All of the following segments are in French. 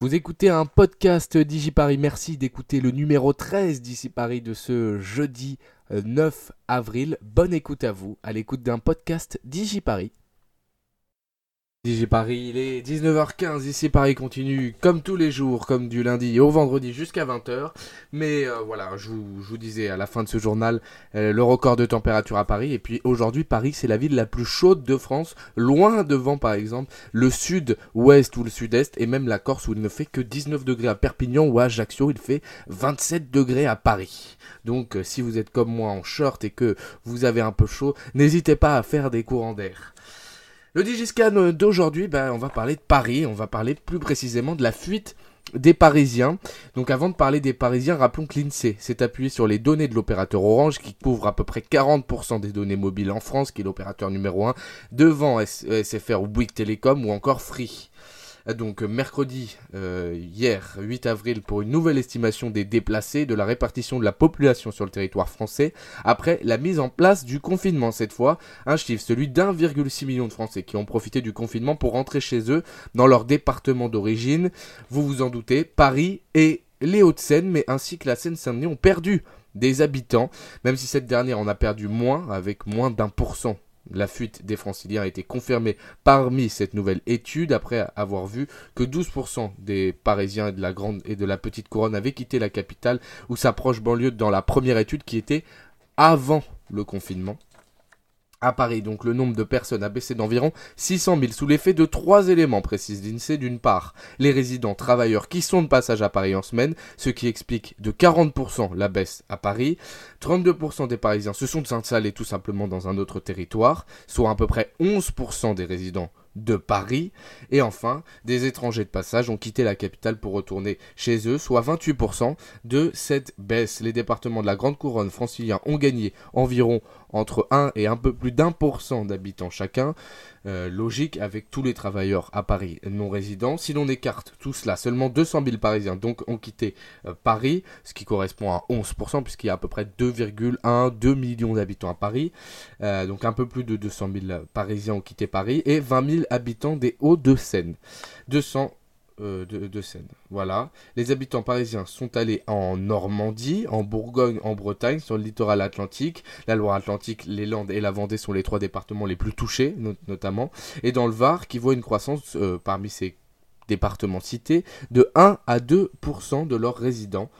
Vous écoutez un podcast DigiParis. Merci d'écouter le numéro 13 d'Ici Paris de ce jeudi 9 avril. Bonne écoute à vous, à l'écoute d'un podcast DigiParis. Paris, il est 19h15, ici Paris continue comme tous les jours, comme du lundi au vendredi jusqu'à 20h. Mais euh, voilà, je vous, disais à la fin de ce journal euh, le record de température à Paris. Et puis aujourd'hui, Paris, c'est la ville la plus chaude de France, loin devant par exemple le sud-ouest ou le sud-est, et même la Corse où il ne fait que 19 degrés à Perpignan ou à Ajaccio, il fait 27 degrés à Paris. Donc euh, si vous êtes comme moi en short et que vous avez un peu chaud, n'hésitez pas à faire des courants d'air. Le Digiscan d'aujourd'hui, ben, on va parler de Paris, on va parler plus précisément de la fuite des Parisiens. Donc avant de parler des Parisiens, rappelons que l'INSEE s'est appuyé sur les données de l'opérateur Orange qui couvre à peu près 40% des données mobiles en France, qui est l'opérateur numéro 1, devant SFR ou Bouygues Télécom ou encore Free. Euh, donc mercredi, euh, hier, 8 avril, pour une nouvelle estimation des déplacés, de la répartition de la population sur le territoire français, après la mise en place du confinement cette fois. Un chiffre, celui d'1,6 million de Français qui ont profité du confinement pour rentrer chez eux dans leur département d'origine. Vous vous en doutez, Paris et les Hauts-de-Seine, mais ainsi que la Seine-Saint-Denis ont perdu des habitants, même si cette dernière en a perdu moins, avec moins d'un pour cent la fuite des franciliens a été confirmée parmi cette nouvelle étude après avoir vu que 12% des Parisiens de la grande et de la petite couronne avaient quitté la capitale ou sa proche banlieue dans la première étude qui était avant le confinement à Paris. Donc le nombre de personnes a baissé d'environ 600 000 sous l'effet de trois éléments, précise l'INSEE. D'une part, les résidents travailleurs qui sont de passage à Paris en semaine, ce qui explique de 40% la baisse à Paris. 32% des Parisiens se sont installés tout simplement dans un autre territoire, soit à peu près 11% des résidents de Paris. Et enfin, des étrangers de passage ont quitté la capitale pour retourner chez eux, soit 28% de cette baisse. Les départements de la Grande Couronne franciliens ont gagné environ entre 1 et un peu plus d'un pour d'habitants chacun. Euh, logique avec tous les travailleurs à Paris non résidents. Si l'on écarte tout cela, seulement 200 000 Parisiens donc ont quitté euh, Paris, ce qui correspond à 11%, puisqu'il y a à peu près 2,1, 2 millions d'habitants à Paris. Euh, donc un peu plus de 200 000 Parisiens ont quitté Paris et 20 000 habitants des Hauts-de-Seine. 200 euh, de. Voilà. Les habitants parisiens sont allés en Normandie, en Bourgogne, en Bretagne, sur le littoral atlantique. La Loire-Atlantique, les Landes et la Vendée sont les trois départements les plus touchés, notamment. Et dans le Var, qui voit une croissance euh, parmi ces départements cités de 1 à 2% de leurs résidents.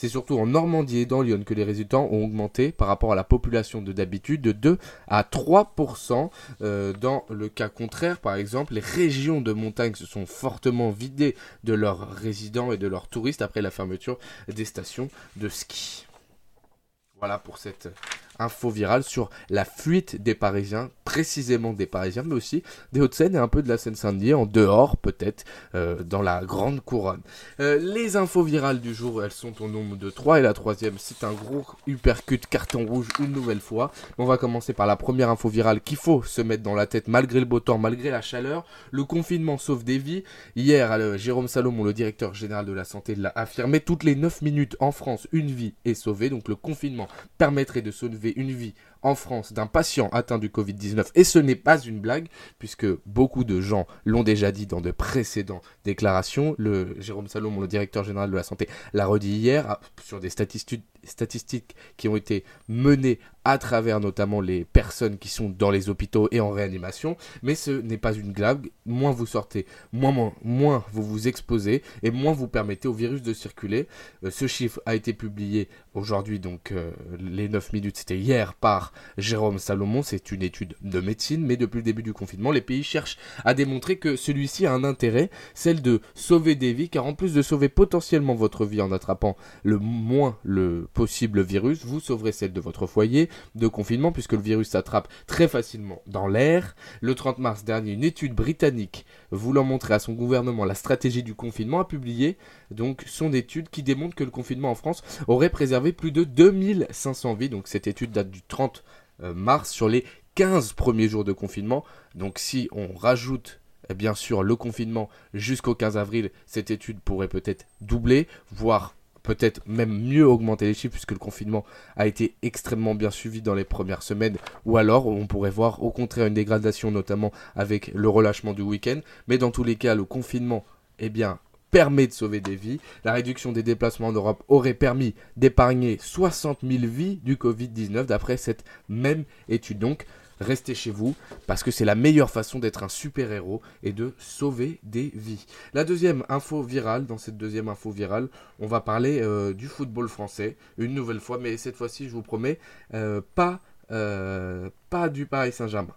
C'est surtout en Normandie et dans Lyon que les résultats ont augmenté par rapport à la population de d'habitude de 2 à 3%. Euh, dans le cas contraire, par exemple, les régions de montagne se sont fortement vidées de leurs résidents et de leurs touristes après la fermeture des stations de ski. Voilà pour cette info virale sur la fuite des Parisiens, précisément des Parisiens, mais aussi des Hauts-de-Seine et un peu de la Seine-Saint-Denis, en dehors peut-être, euh, dans la grande couronne. Euh, les infos virales du jour, elles sont au nombre de 3 et la troisième, c'est un gros uppercut carton rouge une nouvelle fois. On va commencer par la première info virale qu'il faut se mettre dans la tête malgré le beau temps, malgré la chaleur. Le confinement sauve des vies. Hier, euh, Jérôme Salomon, le directeur général de la santé, l'a affirmé. Toutes les 9 minutes en France, une vie est sauvée. Donc le confinement permettrait de sauver une vie en France d'un patient atteint du Covid-19. Et ce n'est pas une blague, puisque beaucoup de gens l'ont déjà dit dans de précédentes déclarations. Le Jérôme Salomon, le directeur général de la santé, l'a redit hier ah, sur des statistiques, qui ont été menées à travers notamment les personnes qui sont dans les hôpitaux et en réanimation. Mais ce n'est pas une blague. Moins vous sortez, moins, moins, vous vous exposez et moins vous permettez au virus de circuler. Euh, ce chiffre a été publié aujourd'hui, donc euh, les 9 minutes, c'était hier par Jérôme Salomon. C'est une étude de médecine, mais depuis le début du confinement, les pays cherchent à démontrer que celui-ci a un intérêt, celle de sauver des vies, car en plus de sauver potentiellement votre vie en attrapant le moins le possible virus, vous sauverez celle de votre foyer de confinement, puisque le virus s'attrape très facilement dans l'air. Le 30 mars dernier, une étude britannique voulant montrer à son gouvernement la stratégie du confinement a publié donc son étude qui démontre que le confinement en France aurait préservé plus de 2500 vies. Donc cette étude date du 30 euh, mars sur les 15 premiers jours de confinement. Donc si on rajoute eh bien sûr le confinement jusqu'au 15 avril, cette étude pourrait peut-être doubler, voire peut-être même mieux augmenter les chiffres puisque le confinement a été extrêmement bien suivi dans les premières semaines ou alors on pourrait voir au contraire une dégradation notamment avec le relâchement du week-end mais dans tous les cas le confinement eh bien permet de sauver des vies. La réduction des déplacements en Europe aurait permis d'épargner 60 000 vies du Covid-19 d'après cette même étude. Donc, restez chez vous parce que c'est la meilleure façon d'être un super-héros et de sauver des vies. La deuxième info virale, dans cette deuxième info virale, on va parler euh, du football français, une nouvelle fois, mais cette fois-ci, je vous promets, euh, pas, euh, pas du Paris Saint-Germain.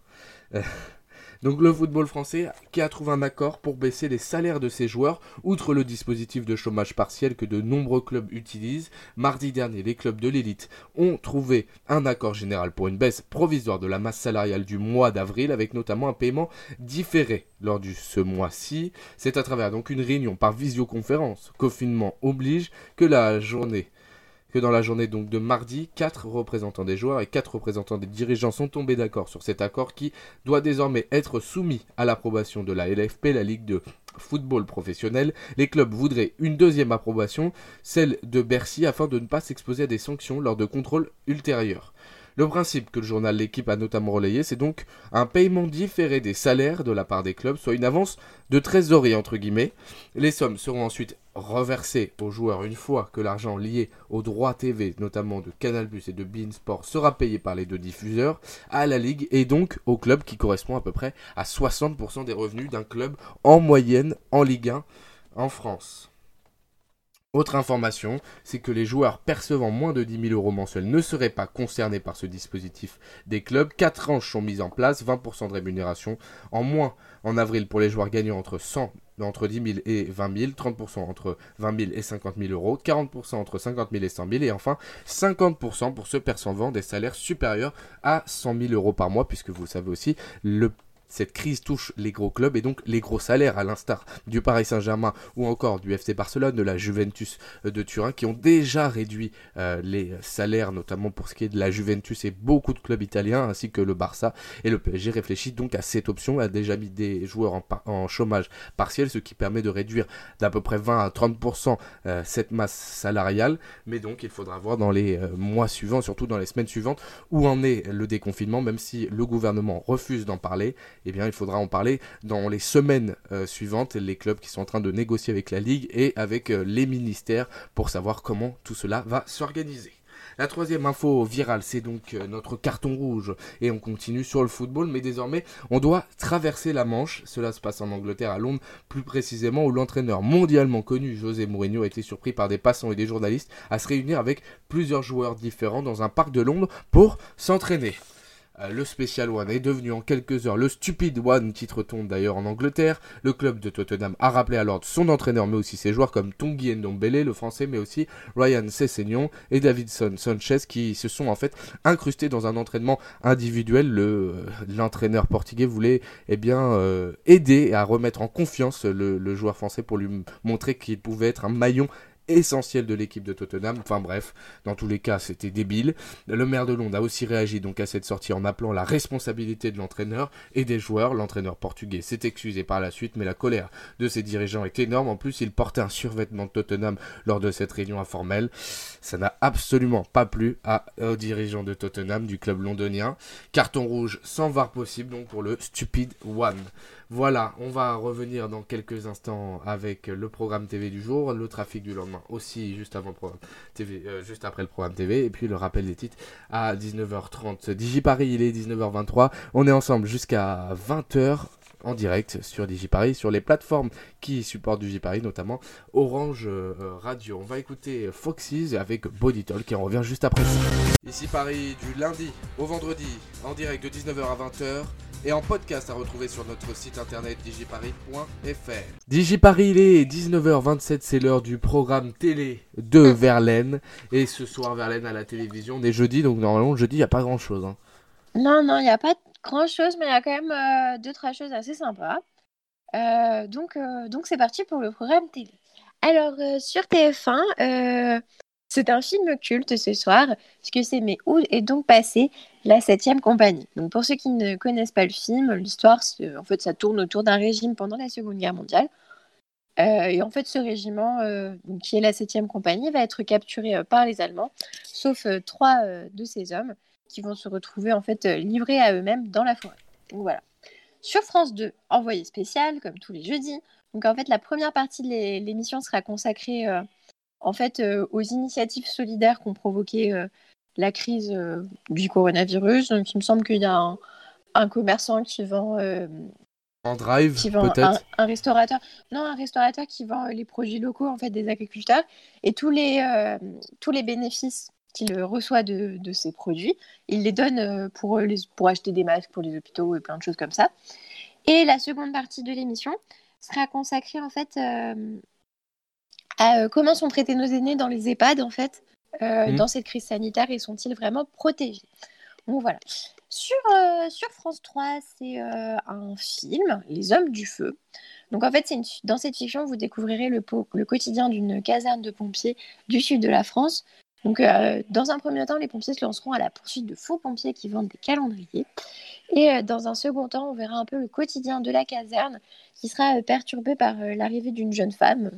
Donc le football français qui a trouvé un accord pour baisser les salaires de ses joueurs, outre le dispositif de chômage partiel que de nombreux clubs utilisent. Mardi dernier, les clubs de l'élite ont trouvé un accord général pour une baisse provisoire de la masse salariale du mois d'avril, avec notamment un paiement différé lors de ce mois-ci. C'est à travers donc une réunion par visioconférence, confinement oblige, que la journée que dans la journée donc de mardi, quatre représentants des joueurs et quatre représentants des dirigeants sont tombés d'accord sur cet accord qui doit désormais être soumis à l'approbation de la LFP, la Ligue de football professionnel. Les clubs voudraient une deuxième approbation, celle de Bercy, afin de ne pas s'exposer à des sanctions lors de contrôles ultérieurs. Le principe que le journal L'équipe a notamment relayé, c'est donc un paiement différé des salaires de la part des clubs, soit une avance de trésorerie entre guillemets. Les sommes seront ensuite reversées aux joueurs une fois que l'argent lié aux droits TV, notamment de Canal+ et de Beansport, sera payé par les deux diffuseurs à la ligue et donc au club qui correspond à peu près à 60% des revenus d'un club en moyenne en Ligue 1 en France. Autre information, c'est que les joueurs percevant moins de 10 000 euros mensuels ne seraient pas concernés par ce dispositif des clubs. Quatre tranches sont mises en place, 20% de rémunération en moins en avril pour les joueurs gagnant entre 100 entre 10 000 et 20 000, 30% entre 20 000 et 50 000 euros, 40% entre 50 000 et 100 000, et enfin 50% pour ceux percevant des salaires supérieurs à 100 000 euros par mois, puisque vous savez aussi, le cette crise touche les gros clubs et donc les gros salaires, à l'instar du Paris Saint-Germain ou encore du FC Barcelone, de la Juventus euh, de Turin, qui ont déjà réduit euh, les salaires, notamment pour ce qui est de la Juventus et beaucoup de clubs italiens, ainsi que le Barça. Et le PSG réfléchit donc à cette option, a déjà mis des joueurs en, chômage partiel, ce qui permet de réduire d'à peu près 20 à 30% euh, cette masse salariale. Mais donc il faudra voir dans les mois suivants, surtout dans les semaines suivantes, où en est le déconfinement, même si le gouvernement refuse d'en parler eh bien, il faudra en parler dans les semaines euh, suivantes, les clubs qui sont en train de négocier avec la Ligue et avec euh, les ministères pour savoir comment tout cela va s'organiser. La troisième info virale, c'est donc euh, notre carton rouge. Et on continue sur le football, mais désormais, on doit traverser la Manche. Cela se passe en Angleterre, à Londres, plus précisément, où l'entraîneur mondialement connu, José Mourinho, a été surpris par des passants et des journalistes à se réunir avec plusieurs joueurs différents dans un parc de Londres pour s'entraîner. Euh, le Special One est devenu en quelques heures le Stupid One, titre-t-on d'ailleurs en Angleterre. Le club de Tottenham a rappelé à l'ordre son entraîneur, mais aussi ses joueurs comme Tongi Ndombele, le français, mais aussi Ryan Sessegnon et Davidson Sanchez, qui se sont en fait incrustés dans un entraînement individuel. Le, euh, l'entraîneur portugais voulait eh bien, euh, aider à remettre en confiance le, le joueur français pour lui montrer qu'il pouvait être un maillon essentiel de l'équipe de Tottenham. Enfin bref, dans tous les cas, c'était débile. Le maire de Londres a aussi réagi donc à cette sortie en appelant la responsabilité de l'entraîneur et des joueurs. L'entraîneur portugais s'est excusé par la suite, mais la colère de ses dirigeants est énorme. En plus, il portait un survêtement de Tottenham lors de cette réunion informelle. Ça n'a absolument pas plu aux dirigeants de Tottenham du club londonien. Carton rouge sans var possible donc pour le Stupid One. Voilà, on va revenir dans quelques instants avec le programme TV du jour, le trafic du lendemain aussi juste avant le programme TV, euh, juste après le programme TV, et puis le rappel des titres à 19h30. DigiParis, il est 19h23. On est ensemble jusqu'à 20h en direct sur DigiParis, sur les plateformes qui supportent DigiParis, notamment Orange euh, Radio. On va écouter Foxys avec Body Talk et on revient juste après. Ici Paris du lundi au vendredi en direct de 19h à 20h et en podcast à retrouver sur notre site internet digiparis.fr. Digiparis, il est 19h27, c'est l'heure du programme télé de Verlaine. Et ce soir, Verlaine à la télévision, on est jeudi, donc normalement, jeudi, il n'y a pas grand chose. Hein. Non, non, il n'y a pas grand chose, mais il y a quand même euh, deux, trois choses assez sympas. Euh, donc, euh, donc c'est parti pour le programme télé. Alors, sur TF1, c'est un film culte ce soir, puisque c'est Mais où est donc passé la septième compagnie Donc pour ceux qui ne connaissent pas le film, l'histoire, en fait, ça tourne autour d'un régime pendant la Seconde Guerre mondiale. Euh, et en fait, ce régiment, euh, qui est la septième compagnie, va être capturé euh, par les Allemands, sauf trois de ces hommes qui vont se retrouver en fait livrés à eux-mêmes dans la forêt. Donc voilà. Sur France 2, envoyé spécial, comme tous les jeudis, Donc en fait, la première partie de l'émission sera consacrée en fait aux initiatives solidaires qui ont provoqué la crise du coronavirus. Donc il me semble qu'il y a un, commerçant qui vend en drive, peut-être un, restaurateur. Non, un restaurateur qui vend les produits locaux en fait des agriculteurs et tous les tous les bénéfices qu'il reçoit de, de, ces produits, il les donne pour, les, pour acheter des masques pour les hôpitaux et plein de choses comme ça. Et la seconde partie de l'émission sera consacrée en fait euh, à euh, comment sont traités nos aînés dans les EHPAD en fait euh, mmh. dans cette crise sanitaire et sont-ils vraiment protégés? Donc voilà. Sur, sur France 3, c'est un film, Les Hommes du Feu. Donc en fait, une, dans cette fiction, vous découvrirez le, le quotidien d'une caserne de pompiers du sud de la France. Donc dans un premier temps, les pompiers se lanceront à la poursuite de faux pompiers qui vendent des calendriers. Et euh, dans un second temps, on verra un peu le quotidien de la caserne qui sera euh, perturbé par euh, l'arrivée d'une jeune femme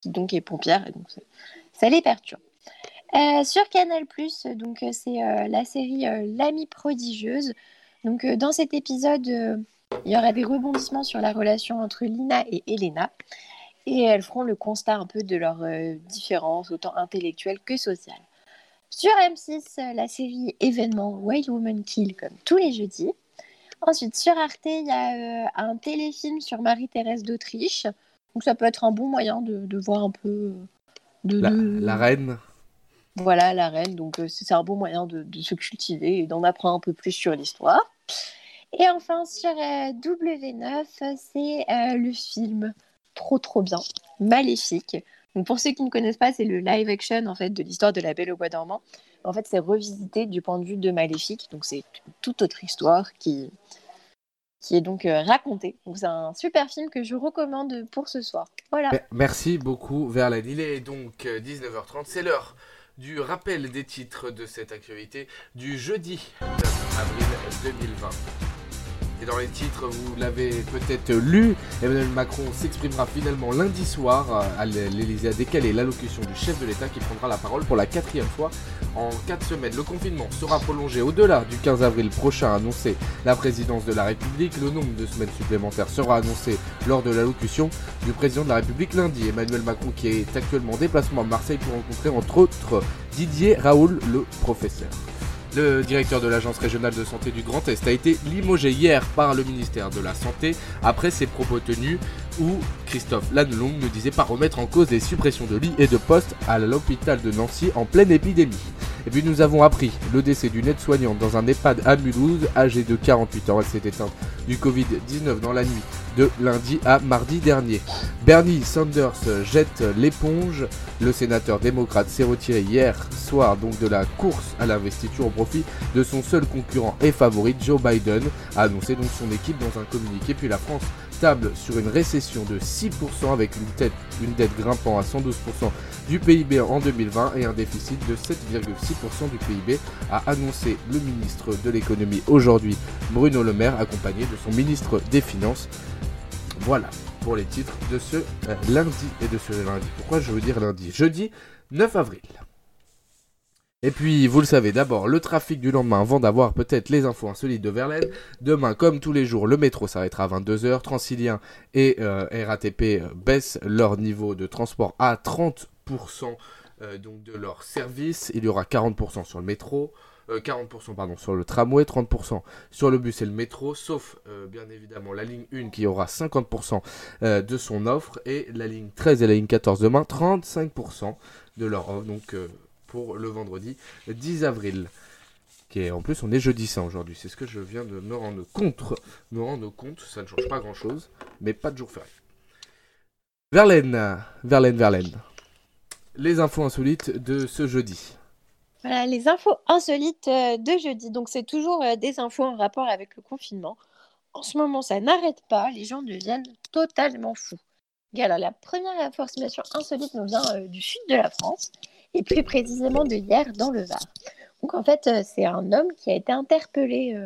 qui donc est pompière et donc ça, les perturbe. Sur Canal+, donc c'est la série L'amie prodigieuse. Donc dans cet épisode, il y aura des rebondissements sur la relation entre Lina et Elena et elles feront le constat un peu de leur différence autant intellectuelle que sociale. Sur M6, la série événement White Woman Kill comme tous les jeudis. Ensuite, sur Arte, il y a euh, un téléfilm sur Marie-Thérèse d'Autriche. Donc ça peut être un bon moyen de, voir un peu... Euh, de, la, reine. Voilà, la reine. Donc euh, c'est un bon moyen de, se cultiver et d'en apprendre un peu plus sur l'histoire. Et enfin, sur W9, c'est le film trop trop bien, Maléfique. Donc pour ceux qui ne connaissent pas, c'est le live action en fait de l'histoire de la Belle au bois dormant. En fait, c'est revisité du point de vue de Maléfique. Donc c'est toute autre histoire qui qui est donc euh, racontée. Donc c'est un super film que je recommande pour ce soir. Voilà. Merci beaucoup Verlaine. Il est donc 19h30, euh, c'est l'heure du rappel des titres de cette actualité du jeudi 9 avril 2020. Et dans les titres, vous l'avez peut-être lu, Emmanuel Macron s'exprimera finalement lundi soir à l'Elysée a décalé l'allocution du chef de l'État qui prendra la parole pour la quatrième fois en quatre semaines. Le confinement sera prolongé au-delà du 15 avril prochain, annoncé la présidence de la République. Le nombre de semaines supplémentaires sera annoncé lors de l'allocution du président de la République lundi. Emmanuel Macron qui est actuellement en déplacement à Marseille pour rencontrer entre autres Didier Raoul, le professeur. Le directeur de l'Agence régionale de santé du Grand Est a été limogé hier par le ministère de la Santé après ses propos tenus où Christophe Lannelong ne disait pas remettre en cause les suppressions de lits et de postes à l'hôpital de Nancy en pleine épidémie. Et puis nous avons appris le décès d'une aide-soignante dans un EHPAD à Mulhouse, âgée de 48 ans. Elle s'est éteinte du Covid-19 dans la nuit de lundi à mardi dernier. Bernie Sanders jette l'éponge. Le sénateur démocrate s'est retiré hier soir donc de la course à l'investiture au profit de son seul concurrent et favori Joe Biden, a annoncé donc son équipe dans un communiqué. Puis la France table sur une récession de 6% avec une, tête, une dette grimpant à 112% du PIB en 2020 et un déficit de 7,6% du PIB, a annoncé le ministre de l'économie aujourd'hui, Bruno Le Maire, accompagné de son ministre des Finances. Voilà pour les titres de ce euh, lundi et de ce lundi. Pourquoi je veux dire lundi? Jeudi 9 avril. Et puis, vous le savez, d'abord, le trafic du lendemain avant d'avoir peut-être les infos insolites de Verlaine. Demain, comme tous les jours, le métro s'arrêtera à 22h. Transilien et euh, RATP euh, baissent leur niveau de transport à 30% donc de leur service. Il y aura 40% sur le métro. 40% pardon, sur le tramway, 30% sur le bus et le métro, sauf euh, bien évidemment la ligne 1 qui aura 50% euh, de son offre et la ligne 13 et la ligne 14 demain 35% de leur offre donc euh, pour le vendredi 10 avril. Qui est, en plus on est jeudi saint aujourd'hui, c'est ce que je viens de me rendre compte, me compte, ça ne change pas grand chose, mais pas de jour férié. Verlaine, Verlaine, Verlaine. Les infos insolites de ce jeudi. Voilà, les infos insolites euh, de jeudi. Donc, c'est toujours euh, des infos en rapport avec le confinement. En ce moment, ça n'arrête pas. Les gens deviennent totalement fous. alors, la première information insolite nous vient euh, du sud de la France, et plus précisément de hier dans le Var. Donc, en fait, c'est un homme qui a été interpellé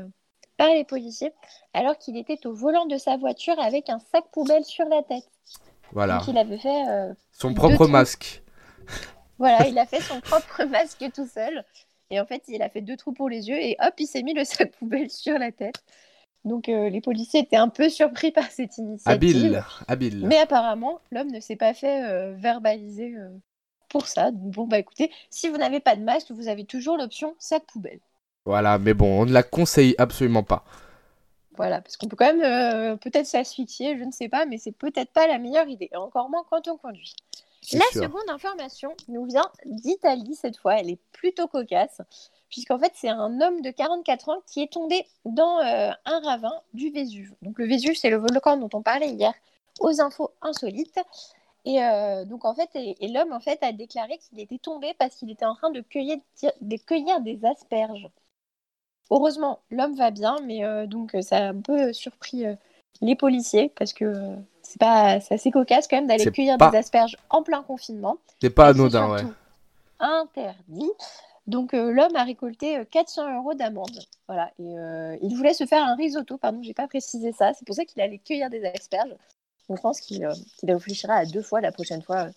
par les policiers alors qu'il était au volant de sa voiture avec un sac poubelle sur la tête. Voilà. Donc, il avait fait. Son propre masque. Voilà, il a fait son propre masque tout seul. Et en fait, il a fait deux trous pour les yeux et hop, il s'est mis le sac poubelle sur la tête. Donc les policiers étaient un peu surpris par cette initiative. Habile, habile. Mais apparemment, l'homme ne s'est pas fait verbaliser pour ça. Donc bon, bah écoutez, si vous n'avez pas de masque, vous avez toujours l'option sac poubelle. Voilà, mais bon, on ne la conseille absolument pas. Voilà, parce qu'on peut quand même euh, peut-être s'asphyxier, je ne sais pas, mais c'est peut-être pas la meilleure idée, encore moins quand on conduit. La seconde information nous vient d'Italie cette fois, elle est plutôt cocasse, puisqu'en fait c'est un homme de 44 ans qui est tombé dans euh, un ravin du Vésuve. Donc le Vésuve c'est le volcan dont on parlait hier aux infos insolites. Et euh, donc en fait, et, l'homme en fait a déclaré qu'il était tombé parce qu'il était en train de cueillir, de cueillir des asperges. Heureusement, l'homme va bien, mais euh, donc ça a un peu surpris les policiers parce que c'est pas c'est assez cocasse quand même d'aller cueillir des asperges en plein confinement. C'est pas anodin, ouais. Interdit. Donc l'homme a récolté 400 euros d'amende. Voilà. Et il voulait se faire un risotto, pardon, j'ai pas précisé ça. C'est pour ça qu'il allait cueillir des asperges. Je pense qu'il réfléchira à deux fois la prochaine fois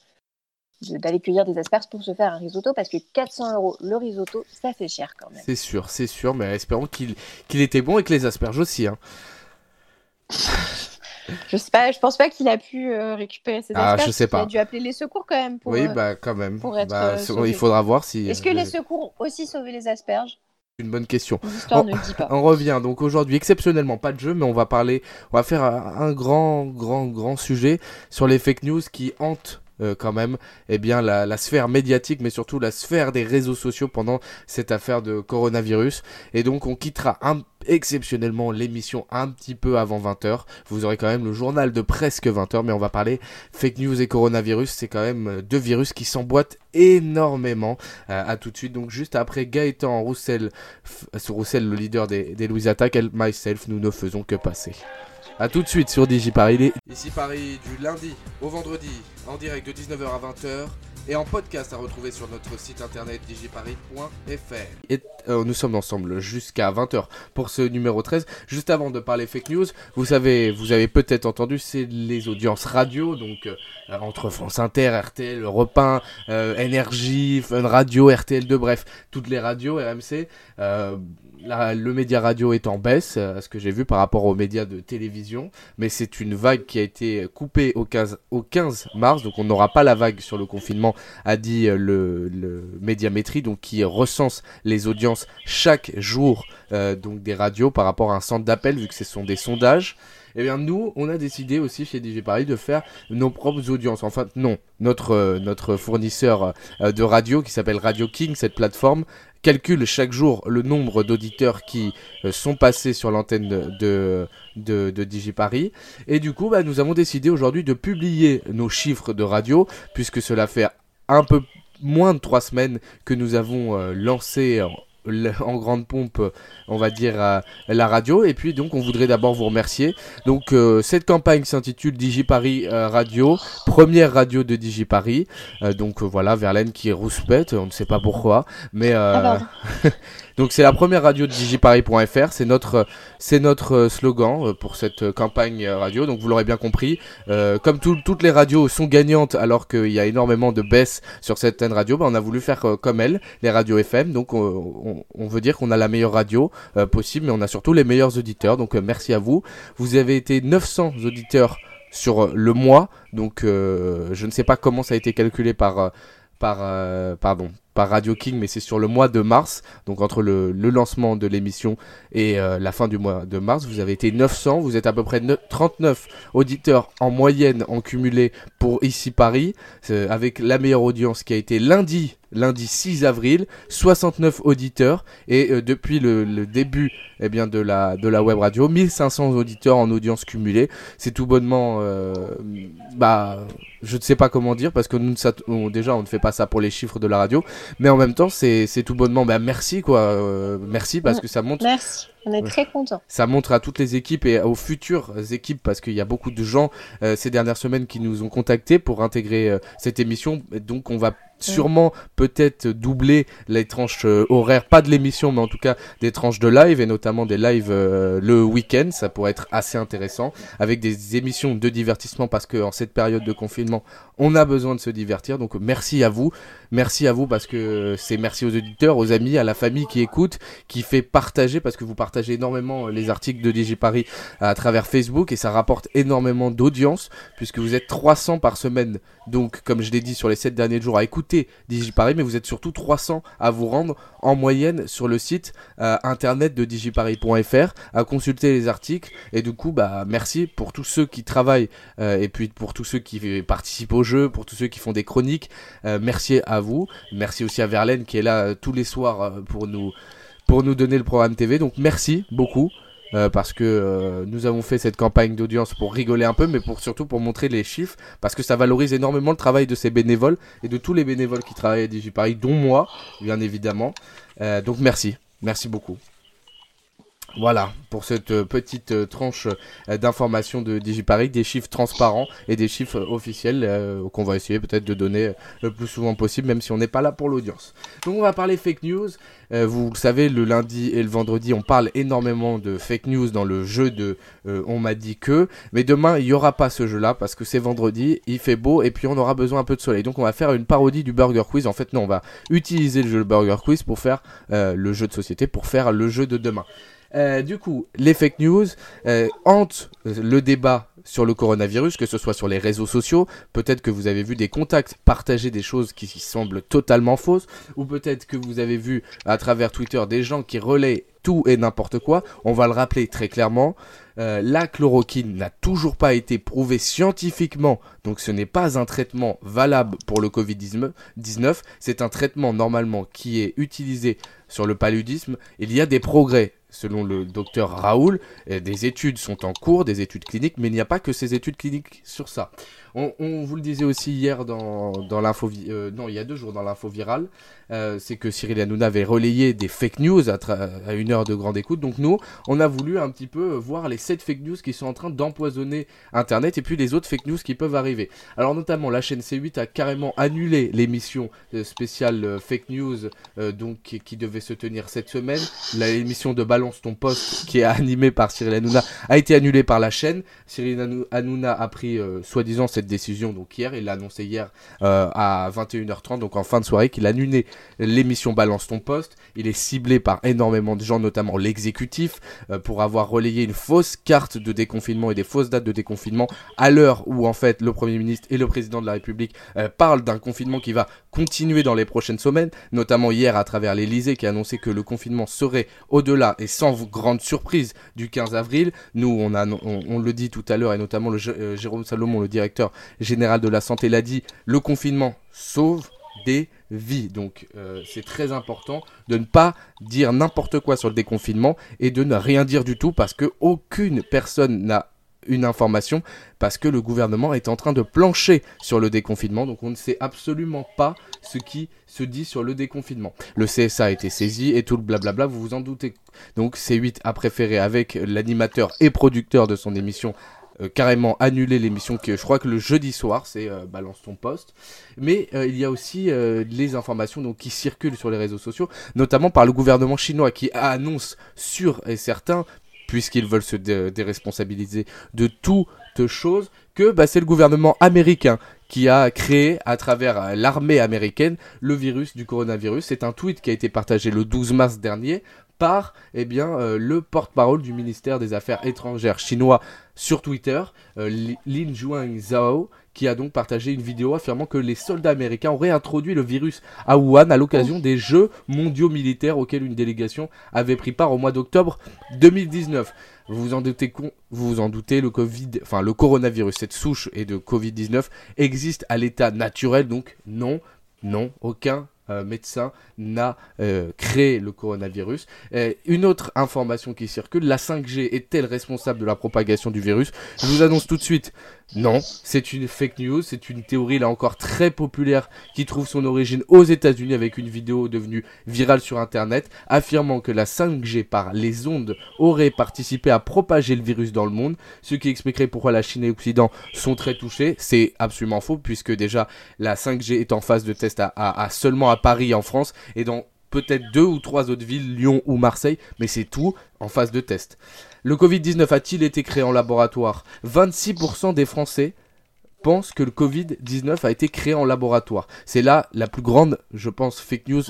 d'aller cueillir des asperges pour se faire un risotto parce que 400 euros le risotto, ça fait cher quand même. C'est sûr, c'est sûr, mais espérons qu'il était bon et que les asperges aussi. Hein. je sais pas, je pense pas qu'il a pu euh, récupérer ses ah, asperges. Je sais pas. Il a dû appeler les secours quand même. Pour, oui, euh, bah quand même. Pour être, bah, euh, il faudra voir si. Est-ce que les secours aussi sauvé les asperges? Une bonne question. On, ne dit pas. on revient donc aujourd'hui exceptionnellement pas de jeu, mais on va parler, on va faire un grand, grand, grand sujet sur les fake news qui hantent euh, quand même eh bien la, sphère médiatique mais surtout la sphère des réseaux sociaux pendant cette affaire de coronavirus. Et donc on quittera exceptionnellement l'émission un petit peu avant 20h vous aurez quand même le journal de presque 20h mais on va parler fake news et coronavirus. C'est quand même deux virus qui s'emboîtent énormément euh, à tout de suite. Donc juste après Gaëtan Roussel Roussel le leader des, des Louis Attack et myself nous ne faisons que passer a tout de suite sur DigiParis. Ici Paris du lundi au vendredi en direct de 19h à 20h et en podcast à retrouver sur notre site internet digiparis.fr. Et euh, nous sommes ensemble jusqu'à 20h pour ce numéro 13. Juste avant de parler fake news, vous savez, vous avez peut-être entendu, c'est les audiences radio, donc euh, entre France Inter, RTL, Europe 1, euh, Énergie, Fun Radio, RTL2, bref, toutes les radios, RMC le média radio est en baisse, euh, à ce que j'ai vu par rapport aux médias de télévision, mais c'est une vague qui a été coupée au 15, au 15 mars, donc on n'aura pas la vague sur le confinement, a dit euh, le, le Médiamétrie, donc qui recense les audiences chaque jour euh, donc des radios par rapport à un centre d'appel, vu que ce sont des sondages. Eh bien nous, on a décidé aussi chez DJ de faire nos propres audiences. Enfin non, notre notre fournisseur de radio qui s'appelle Radio King, cette plateforme calcule chaque jour le nombre d'auditeurs qui euh, sont passés sur l'antenne de, de. Et du coup, bah, nous avons décidé aujourd'hui de publier nos chiffres de radio, puisque cela fait un peu moins de trois semaines que nous avons euh, lancé en grande pompe, on va dire, la radio. Et puis donc on voudrait d'abord vous remercier. Donc euh, cette campagne s'intitule DigiParis euh, Radio, première radio de DigiParis. Euh, donc voilà, Verlaine qui est rouspète, on ne sait pas pourquoi, mais ah, Donc c'est la première radio de digiparis.fr, c'est notre c'est notre euh, slogan euh, pour cette euh, campagne radio. Donc vous l'aurez bien compris, comme toutes les radios sont gagnantes alors qu'il y a énormément de baisse sur certaines radios, bah, on a voulu faire comme elles, les radios FM. Donc on, veut dire qu'on a la meilleure radio possible, mais on a surtout les meilleurs auditeurs. Donc merci à vous. Vous avez été 900 auditeurs sur le mois, donc je ne sais pas comment ça a été calculé par par pardon par Radio King, mais c'est sur le mois de mars, donc entre le, lancement de l'émission et euh, la fin du mois de mars. Vous avez été 900, vous êtes à peu près 39 auditeurs en moyenne en cumulé pour ici Paris, avec la meilleure audience qui a été lundi lundi 6 avril, 69 auditeurs et euh, depuis le, début eh bien, de, la, de la web radio, 1500 auditeurs en audience cumulée. C'est tout bonnement, euh, bah, je ne sais pas comment dire parce que nous, ça, déjà on ne fait pas ça pour les chiffres de la radio, mais en même temps c'est tout bonnement, bah, merci quoi, euh, merci parce que ça montre. Merci. On est très contents. Ça montre à toutes les équipes et aux futures équipes, parce qu'il y a beaucoup de gens ces dernières semaines qui nous ont contactés pour intégrer cette émission. Donc on va sûrement peut-être doubler les tranches euh, horaires, pas de l'émission, mais en tout cas des tranches de live et notamment des lives euh, le week-end. Ça pourrait être assez intéressant avec des émissions de divertissement parce que en cette période de confinement, on a besoin de se divertir. Donc merci à vous, merci à vous parce que c'est merci aux auditeurs, aux amis, à la famille qui écoute, qui fait partager parce que vous partagez énormément les articles de DigiParis à travers Facebook et ça rapporte énormément d'audience puisque vous êtes 300 par semaine. Donc, comme je l'ai dit sur les 7 derniers jours, à écouter DigiParis, mais vous êtes surtout 300 à vous rendre en moyenne sur le site euh, internet de digiparis.fr à consulter les articles. Et du coup, bah, merci pour tous ceux qui travaillent euh, et puis pour tous ceux qui participent au jeu, pour tous ceux qui font des chroniques. Euh, merci à vous. Merci aussi à Verlaine qui est là tous les soirs pour nous pour nous donner le programme TV. Donc merci beaucoup. Euh, parce que euh, nous avons fait cette campagne d'audience pour rigoler un peu, mais pour surtout pour montrer les chiffres, parce que ça valorise énormément le travail de ces bénévoles et de tous les bénévoles qui travaillent à DigiParis, dont moi, bien évidemment. Euh, donc merci, merci beaucoup. Voilà, pour cette euh, petite euh, tranche euh, d'informations de DigiParis, des chiffres transparents et des chiffres officiels qu'on va essayer peut-être de donner le plus souvent possible, même si on n'est pas là pour l'audience. Donc on va parler fake news. vous le savez, le lundi et le vendredi, on parle énormément de fake news dans le jeu de On m'a dit que. Mais demain, il n'y aura pas ce jeu-là parce que c'est vendredi, il fait beau et puis on aura besoin un peu de soleil. Donc on va faire une parodie du Burger Quiz. En fait, non, on va utiliser le jeu Burger Quiz pour faire le jeu de société, pour faire le jeu de demain. Euh, du coup, les fake news euh, hantent le débat sur le coronavirus, que ce soit sur les réseaux sociaux. Peut-être que vous avez vu des contacts partager des choses qui, semblent totalement fausses, ou peut-être que vous avez vu à travers Twitter des gens qui relaient tout et n'importe quoi. On va le rappeler très clairement. Euh, la chloroquine n'a toujours pas été prouvée scientifiquement, donc ce n'est pas un traitement valable pour le Covid-19. C'est un traitement normalement qui est utilisé sur le paludisme. Il y a des progrès selon le docteur Raoul, des études sont en cours, des études cliniques, mais il n'y a pas que ces études cliniques sur ça. On, vous le disait aussi hier dans, l'info, euh, non, il y a deux jours dans l'info virale, euh, c'est que Cyril Hanouna avait relayé des fake news à, une heure de grande écoute. Donc nous, on a voulu un petit peu voir les 7 fake news qui sont en train d'empoisonner Internet et puis les autres fake news qui peuvent arriver. Alors notamment, la chaîne C8 a carrément annulé l'émission euh, spéciale fake news donc qui, devait se tenir cette semaine. L'émission de Balance ton poste qui est animée par Cyril Hanouna a été annulée par la chaîne. Cyril Hanouna a pris soi-disant cette décision donc hier. Il l'a annoncé hier euh, à 21h30, donc en fin de soirée, qu'il a annulé l'émission Balance ton poste. Il est ciblé par énormément de gens, notamment l'exécutif, euh, pour avoir relayé une fausse carte de déconfinement et des fausses dates de déconfinement à l'heure où en fait le Premier ministre et le Président de la République euh, parlent d'un confinement qui va continuer dans les prochaines semaines, notamment hier à travers l'Elysée qui a annoncé que le confinement serait au-delà et sans grande surprise du 15 avril. Nous, on, a, on, le dit tout à l'heure et notamment le, Jérôme Salomon, le directeur général de la santé l'a dit, le confinement sauve des vies. Donc euh, c'est très important de ne pas dire n'importe quoi sur le déconfinement et de ne rien dire du tout parce que aucune personne n'a une information parce que le gouvernement est en train de plancher sur le déconfinement donc on ne sait absolument pas ce qui se dit sur le déconfinement. Le CSA a été saisi et tout le blablabla, vous vous en doutez. Donc C8 a préféré avec l'animateur et producteur de son émission euh, carrément annuler l'émission que je crois que le jeudi soir c'est euh, balance ton poste mais euh, il y a aussi les informations donc qui circulent sur les réseaux sociaux notamment par le gouvernement chinois qui annonce sûr et certain puisqu'ils veulent se déresponsabiliser de toutes choses que bah, c'est le gouvernement américain qui a créé à travers l'armée américaine le virus du coronavirus. C'est un tweet qui a été partagé le 12 mars dernier par eh bien, euh, le porte-parole du ministère des Affaires étrangères chinois sur Twitter, euh, Lin Juan Zhao, qui a donc partagé une vidéo affirmant que les soldats américains auraient introduit le virus à Wuhan à l'occasion des Jeux mondiaux militaires auxquels une délégation avait pris part au mois d'octobre 2019. Vous vous en doutez, vous vous en doutez, le Covid, enfin le coronavirus, cette souche et de Covid-19 existe à l'état naturel, donc non, non, aucun euh, médecin n'a euh, créé le coronavirus. une autre information qui circule, la 5G est-elle responsable de la propagation du virus? Je vous annonce tout de suite, non, c'est une fake news, c'est une théorie là encore très populaire qui trouve son origine aux États-Unis avec une vidéo devenue virale sur internet affirmant que la 5G par les ondes aurait participé à propager le virus dans le monde, ce qui expliquerait pourquoi la Chine et l'Occident sont très touchés. C'est absolument faux puisque déjà la 5G est en phase de test à, seulement à Paris en France et dans peut-être deux ou trois autres villes, Lyon ou Marseille, mais c'est tout en phase de test. Le Covid-19 a-t-il été créé en laboratoire? 26% des Français pense que le Covid-19 a été créé en laboratoire. C'est là la plus grande, je pense, fake news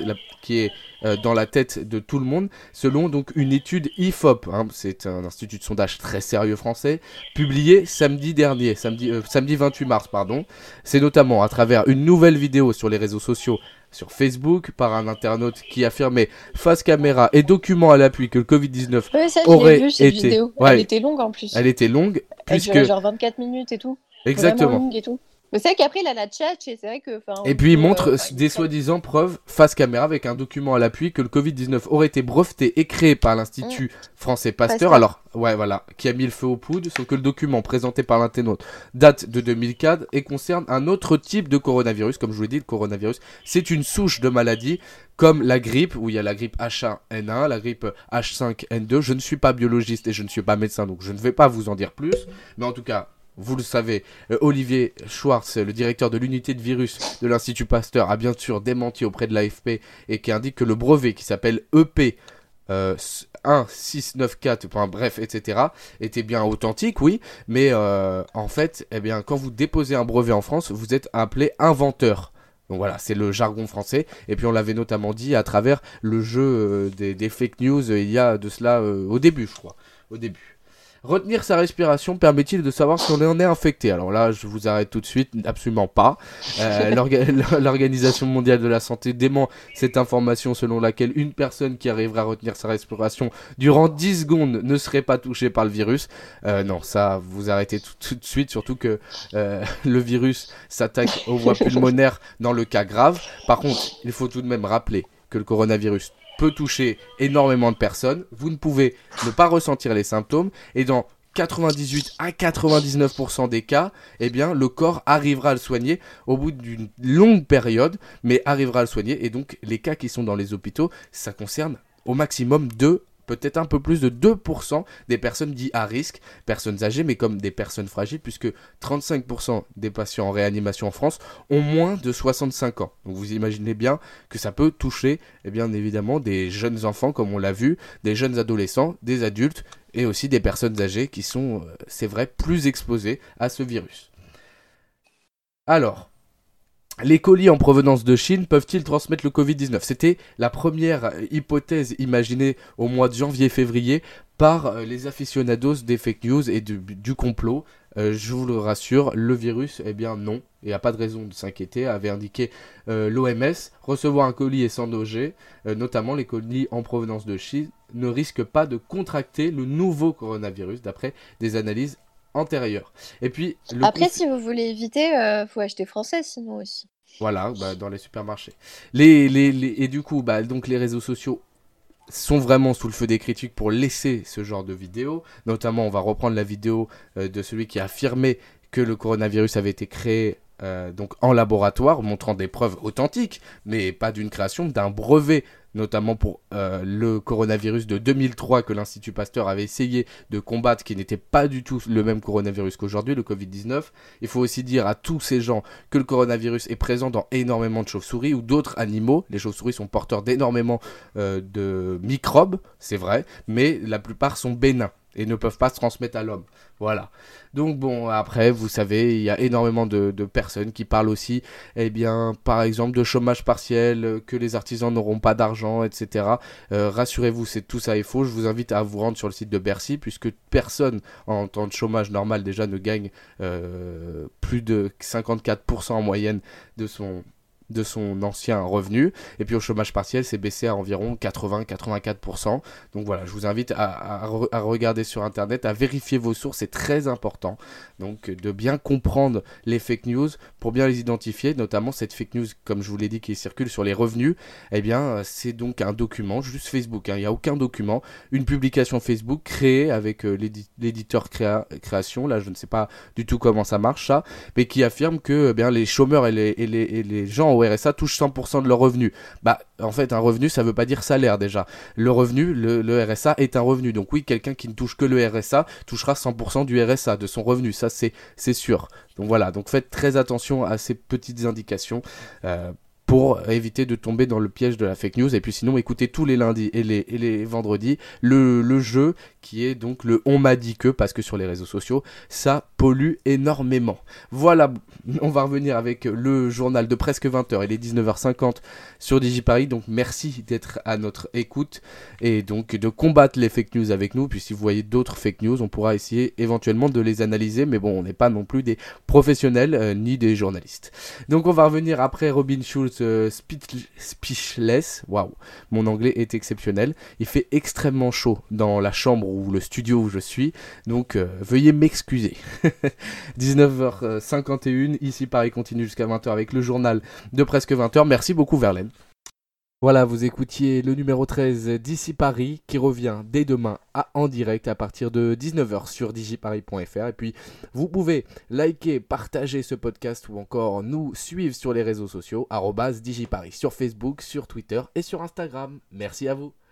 qui est euh, dans la tête de tout le monde, selon donc une étude IFOP, hein, c'est un institut de sondage très sérieux français, publié samedi dernier, samedi, euh, samedi 28 mars, pardon. C'est notamment à travers une nouvelle vidéo sur les réseaux sociaux sur Facebook par un internaute qui affirmait face caméra et document à l'appui que le Covid-19 aurait été... Vidéo. Elle était longue en plus. Elle était longue. Elle durait genre 24 minutes et tout. Exactement. Et tout. Mais c'est vrai qu'après, il a la chat, et c'est vrai que. Et puis, il montre euh, des soi-disant preuves face caméra avec un document à l'appui que le Covid-19 aurait été breveté et créé par l'Institut mm. français Pasteur. Alors, ouais, voilà, qui a mis le feu aux poudres, sauf que le document présenté par l'internaute date de 2004 et concerne un autre type de coronavirus. Comme je vous l'ai dit, le coronavirus, c'est une souche de maladie comme la grippe, où il y a la grippe H1N1, la grippe H5N2. Je ne suis pas biologiste et je ne suis pas médecin, donc je ne vais pas vous en dire plus. Mais en tout cas, vous le savez, euh, Olivier Schwartz, le directeur de l'unité de virus de l'Institut Pasteur, a bien sûr démenti auprès de l'AFP et qui indique que le brevet qui s'appelle EP 1694, euh, bref, etc., était bien authentique, oui, mais euh, en fait, eh bien, quand vous déposez un brevet en France, vous êtes appelé inventeur. Donc voilà, c'est le jargon français. Et puis on l'avait notamment dit à travers le jeu des, des, fake news il y a de cela au début, je crois. Au début. Retenir sa respiration permet-il de savoir si on en est infecté? Alors là, je vous arrête tout de suite, absolument pas. Euh, L'Organisation mondiale de la santé dément cette information selon laquelle une personne qui arriverait à retenir sa respiration durant 10 secondes ne serait pas touchée par le virus. Euh, non, ça, vous arrêtez tout, de suite, surtout que euh, le virus s'attaque aux voies pulmonaires dans le cas grave. Par contre, il faut tout de même rappeler que le coronavirus peut toucher énormément de personnes. Vous ne pouvez ne pas ressentir les symptômes et dans 98 à 99% des cas, eh bien, le corps arrivera à le soigner au bout d'une longue période, mais arrivera à le soigner. Et donc, les cas qui sont dans les hôpitaux, ça concerne au maximum 2 peut-être un peu plus de 2% des personnes dites à risque, personnes âgées, mais comme des personnes fragiles, puisque 35% des patients en réanimation en France ont moins de 65 ans. Donc vous imaginez bien que ça peut toucher, eh bien évidemment, des jeunes enfants, comme on l'a vu, des jeunes adolescents, des adultes, et aussi des personnes âgées qui sont, euh, c'est vrai, plus exposées à ce virus. Alors, les colis en provenance de Chine peuvent-ils transmettre le Covid-19 C'était la première hypothèse imaginée au mois de janvier-février par euh, les aficionados des fake news et du, complot. Euh, je vous le rassure, le virus, eh bien non, il n'y a pas de raison de s'inquiéter, avait indiqué euh, l'OMS. Recevoir un colis et s'en loger, notamment les colis en provenance de Chine, ne risquent pas de contracter le nouveau coronavirus, d'après des analyses antérieure. Et puis, Après, si vous voulez éviter, euh, faut acheter français sinon aussi. Voilà, bah, dans les supermarchés. Les, les, Et du coup, bah, donc les réseaux sociaux sont vraiment sous le feu des critiques pour laisser ce genre de vidéos. Notamment, on va reprendre la vidéo euh, de celui qui a affirmé que le coronavirus avait été créé euh, donc en laboratoire, montrant des preuves authentiques, mais pas d'une création, d'un brevet notamment pour euh, le coronavirus de 2003 que l'Institut Pasteur avait essayé de combattre, qui n'était pas du tout le même coronavirus qu'aujourd'hui, le Covid-19. Il faut aussi dire à tous ces gens que le coronavirus est présent dans énormément de chauves-souris ou d'autres animaux. Les chauves-souris sont porteurs d'énormément euh, de microbes, c'est vrai, mais la plupart sont bénins et ne peuvent pas se transmettre à l'homme. Voilà. Donc bon, après, vous savez, il y a énormément de, personnes qui parlent aussi, eh bien, par exemple, de chômage partiel, euh, que les artisans n'auront pas d'argent, etc. Euh, rassurez-vous, c'est tout ça est faux. Je vous invite à vous rendre sur le site de Bercy, puisque personne en temps de chômage normal déjà ne gagne euh, plus de 54% en moyenne de son de son ancien revenu. Et puis au chômage partiel, c'est baissé à environ 80-84%. Donc voilà, je vous invite à, regarder sur Internet, à vérifier vos sources, c'est très important. Donc de bien comprendre les fake news pour bien les identifier, notamment cette fake news, comme je vous l'ai dit, qui circule sur les revenus. Eh bien, c'est donc un document, juste Facebook, hein. il n'y a aucun document, une publication Facebook créée avec euh, l'éditeur création, là je ne sais pas du tout comment ça marche ça, mais qui affirme que eh bien, les chômeurs et les, et les, et les gens RSA touchent 100% de leur revenu. Bah, en fait, un revenu, ça veut pas dire salaire déjà. Le revenu, le, RSA est un revenu. Donc oui, quelqu'un qui ne touche que le RSA touchera 100% du RSA, de son revenu. Ça, c'est sûr. Donc voilà, donc faites très attention à ces petites indications. Euh, pour éviter de tomber dans le piège de la fake news. Et puis sinon, écoutez tous les lundis et les, et les vendredis le, le jeu qui est donc le on m'a dit que, parce que sur les réseaux sociaux, ça pollue énormément. Voilà, on va revenir avec le journal de presque 20h, il est 19h50 sur DigiParis, donc merci d'être à notre écoute et donc de combattre les fake news avec nous, puis si vous voyez d'autres fake news, on pourra essayer éventuellement de les analyser, mais bon, on n'est pas non plus des professionnels euh, ni des journalistes. Donc on va revenir après Robin Schulz euh, speechless, waouh, mon anglais est exceptionnel, il fait extrêmement chaud dans la chambre ou le studio où je suis, donc euh, veuillez m'excuser. 19h51, ici Paris continue jusqu'à 20h avec le journal de presque 20h. Merci beaucoup Verlaine. Voilà, vous écoutiez le numéro 13 d'ici Paris qui revient dès demain en direct à partir de 19h sur digiparis.fr. Et puis, vous pouvez liker, partager ce podcast ou encore nous suivre sur les réseaux sociaux, digiparis sur Facebook, sur Twitter et sur Instagram. Merci à vous.